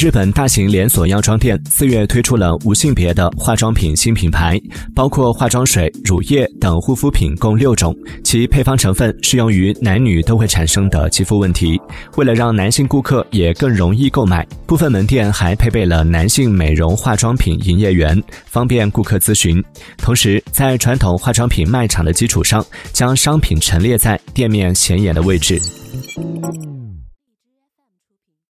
日本大型连锁药妆店四月推出了无性别的化妆品新品牌包括化妆水乳液等护肤品共六种其配方成分适用于男女都会产生的肌肤问题。为了让男性顾客也更容易购买部分门店还配备了男性美容化妆品营业员方便顾客咨询。同时在传统化妆品卖场的基础上将商品陈列在店面显眼的位置。